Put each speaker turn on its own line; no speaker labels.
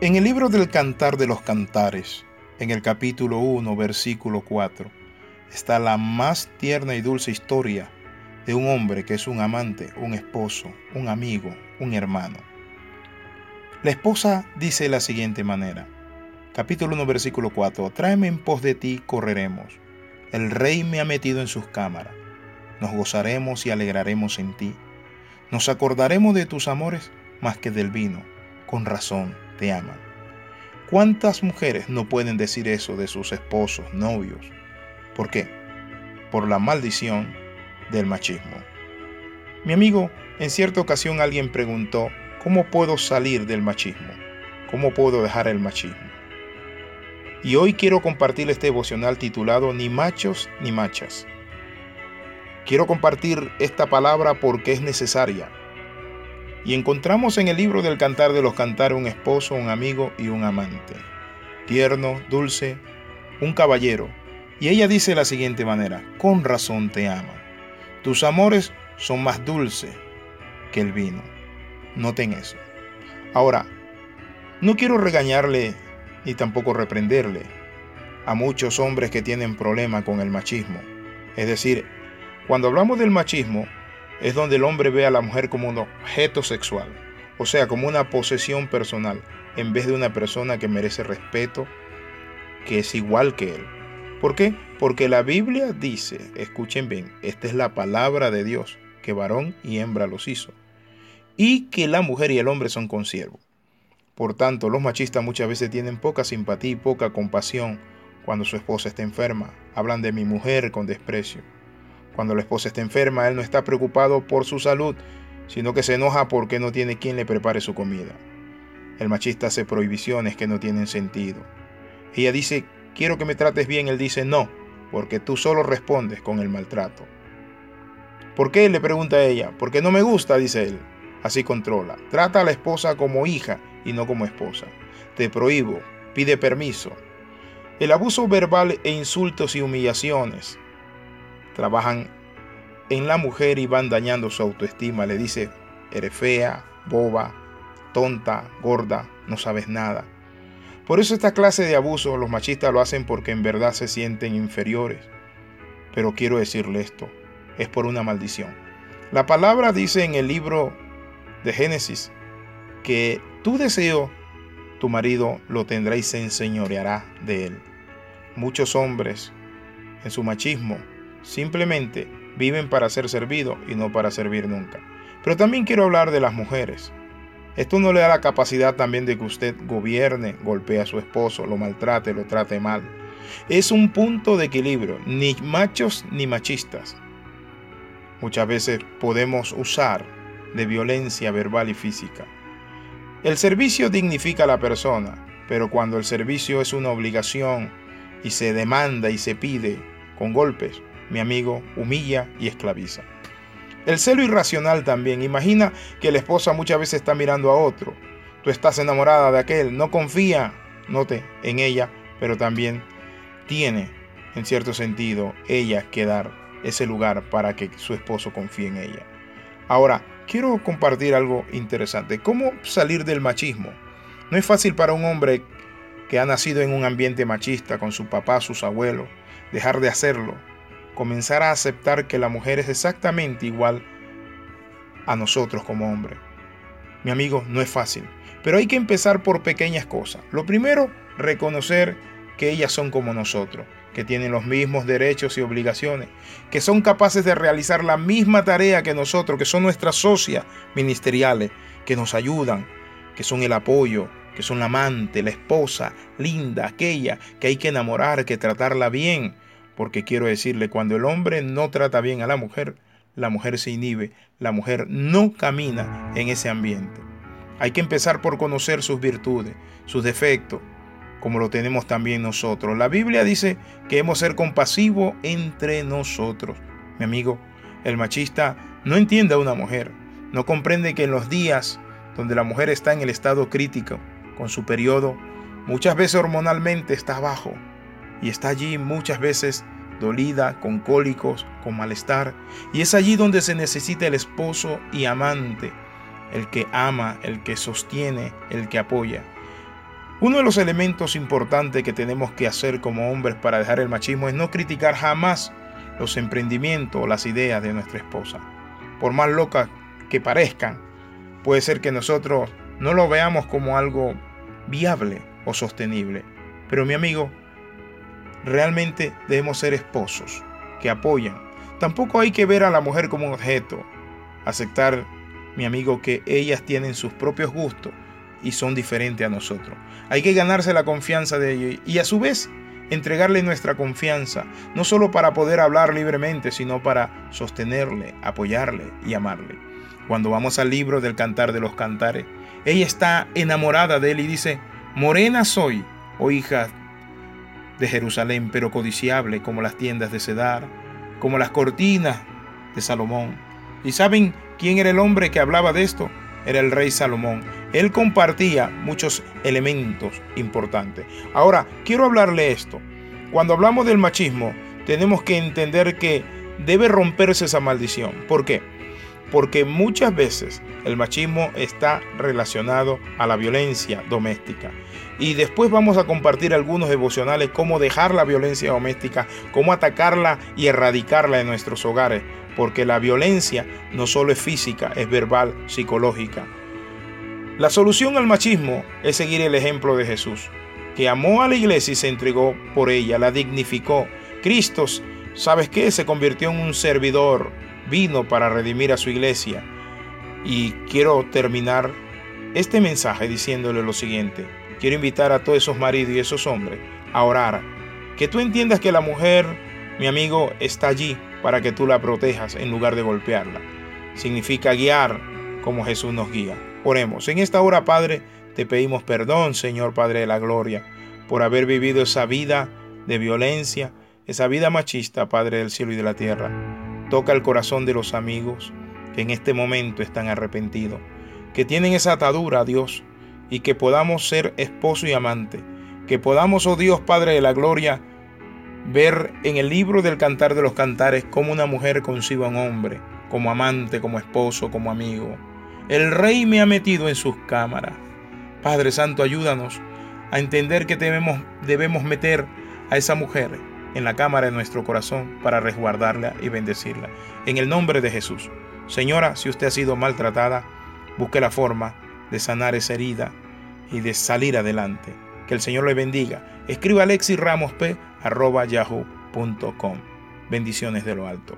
En el libro del Cantar de los Cantares, en el capítulo 1, versículo 4, está la más tierna y dulce historia de un hombre que es un amante, un esposo, un amigo, un hermano. La esposa dice de la siguiente manera, capítulo 1, versículo 4, tráeme en pos de ti, correremos. El rey me ha metido en sus cámaras. Nos gozaremos y alegraremos en ti. Nos acordaremos de tus amores más que del vino. Con razón te aman. ¿Cuántas mujeres no pueden decir eso de sus esposos, novios? ¿Por qué? Por la maldición del machismo. Mi amigo, en cierta ocasión alguien preguntó, ¿cómo puedo salir del machismo? ¿Cómo puedo dejar el machismo? Y hoy quiero compartir este devocional titulado Ni machos ni machas. Quiero compartir esta palabra porque es necesaria y encontramos en el libro del Cantar de los Cantares un esposo, un amigo y un amante. Tierno, dulce, un caballero. Y ella dice de la siguiente manera, con razón te ama. Tus amores son más dulces que el vino. Noten eso. Ahora, no quiero regañarle ni tampoco reprenderle a muchos hombres que tienen problema con el machismo. Es decir, cuando hablamos del machismo, es donde el hombre ve a la mujer como un objeto sexual, o sea, como una posesión personal, en vez de una persona que merece respeto, que es igual que él. ¿Por qué? Porque la Biblia dice, escuchen bien, esta es la palabra de Dios, que varón y hembra los hizo, y que la mujer y el hombre son consiervos. Por tanto, los machistas muchas veces tienen poca simpatía y poca compasión cuando su esposa está enferma. Hablan de mi mujer con desprecio. Cuando la esposa está enferma, él no está preocupado por su salud, sino que se enoja porque no tiene quien le prepare su comida. El machista hace prohibiciones que no tienen sentido. Ella dice, quiero que me trates bien. Él dice, no, porque tú solo respondes con el maltrato. ¿Por qué? le pregunta ella. Porque no me gusta, dice él. Así controla. Trata a la esposa como hija y no como esposa. Te prohíbo. Pide permiso. El abuso verbal e insultos y humillaciones trabajan en la mujer y van dañando su autoestima. Le dice, eres fea, boba, tonta, gorda, no sabes nada. Por eso esta clase de abuso los machistas lo hacen porque en verdad se sienten inferiores. Pero quiero decirle esto, es por una maldición. La palabra dice en el libro de Génesis que tu deseo, tu marido lo tendrá y se enseñoreará de él. Muchos hombres en su machismo Simplemente viven para ser servidos y no para servir nunca. Pero también quiero hablar de las mujeres. Esto no le da la capacidad también de que usted gobierne, golpee a su esposo, lo maltrate, lo trate mal. Es un punto de equilibrio, ni machos ni machistas. Muchas veces podemos usar de violencia verbal y física. El servicio dignifica a la persona, pero cuando el servicio es una obligación y se demanda y se pide con golpes, mi amigo, humilla y esclaviza. El celo irracional también. Imagina que la esposa muchas veces está mirando a otro. Tú estás enamorada de aquel, no confía, note, en ella, pero también tiene, en cierto sentido, ella que dar ese lugar para que su esposo confíe en ella. Ahora, quiero compartir algo interesante. ¿Cómo salir del machismo? No es fácil para un hombre que ha nacido en un ambiente machista con su papá, sus abuelos, dejar de hacerlo comenzar a aceptar que la mujer es exactamente igual a nosotros como hombre. Mi amigo, no es fácil, pero hay que empezar por pequeñas cosas. Lo primero, reconocer que ellas son como nosotros, que tienen los mismos derechos y obligaciones, que son capaces de realizar la misma tarea que nosotros, que son nuestras socias ministeriales, que nos ayudan, que son el apoyo, que son la amante, la esposa, linda, aquella que hay que enamorar, que tratarla bien, porque quiero decirle, cuando el hombre no trata bien a la mujer, la mujer se inhibe, la mujer no camina en ese ambiente. Hay que empezar por conocer sus virtudes, sus defectos, como lo tenemos también nosotros. La Biblia dice que hemos ser compasivos entre nosotros. Mi amigo, el machista no entiende a una mujer, no comprende que en los días donde la mujer está en el estado crítico, con su periodo, muchas veces hormonalmente está bajo, y está allí muchas veces dolida, con cólicos, con malestar. Y es allí donde se necesita el esposo y amante, el que ama, el que sostiene, el que apoya. Uno de los elementos importantes que tenemos que hacer como hombres para dejar el machismo es no criticar jamás los emprendimientos o las ideas de nuestra esposa. Por más locas que parezcan, puede ser que nosotros no lo veamos como algo viable o sostenible. Pero mi amigo, realmente debemos ser esposos que apoyan. Tampoco hay que ver a la mujer como un objeto. Aceptar, mi amigo, que ellas tienen sus propios gustos y son diferentes a nosotros. Hay que ganarse la confianza de ellos y a su vez entregarle nuestra confianza, no solo para poder hablar libremente, sino para sostenerle, apoyarle y amarle. Cuando vamos al libro del Cantar de los Cantares, ella está enamorada de él y dice, Morena soy, oh hija de Jerusalén, pero codiciable como las tiendas de Cedar, como las cortinas de Salomón. ¿Y saben quién era el hombre que hablaba de esto? Era el rey Salomón. Él compartía muchos elementos importantes. Ahora, quiero hablarle esto. Cuando hablamos del machismo, tenemos que entender que debe romperse esa maldición. ¿Por qué? Porque muchas veces el machismo está relacionado a la violencia doméstica. Y después vamos a compartir algunos devocionales, cómo dejar la violencia doméstica, cómo atacarla y erradicarla en nuestros hogares. Porque la violencia no solo es física, es verbal, psicológica. La solución al machismo es seguir el ejemplo de Jesús, que amó a la iglesia y se entregó por ella, la dignificó. Cristo, ¿sabes qué? Se convirtió en un servidor, vino para redimir a su iglesia. Y quiero terminar este mensaje diciéndole lo siguiente. Quiero invitar a todos esos maridos y esos hombres a orar. Que tú entiendas que la mujer, mi amigo, está allí para que tú la protejas en lugar de golpearla. Significa guiar como Jesús nos guía. Oremos. En esta hora, Padre, te pedimos perdón, Señor Padre de la Gloria, por haber vivido esa vida de violencia, esa vida machista, Padre del cielo y de la tierra. Toca el corazón de los amigos que en este momento están arrepentidos, que tienen esa atadura a Dios y que podamos ser esposo y amante, que podamos, oh Dios Padre de la Gloria, ver en el libro del Cantar de los Cantares cómo una mujer concibe a un hombre, como amante, como esposo, como amigo. El Rey me ha metido en sus cámaras. Padre Santo, ayúdanos a entender que debemos meter a esa mujer en la cámara de nuestro corazón para resguardarla y bendecirla. En el nombre de Jesús. Señora, si usted ha sido maltratada, busque la forma de sanar esa herida y de salir adelante. Que el Señor le bendiga. Escriba yahoo.com. Bendiciones de lo alto.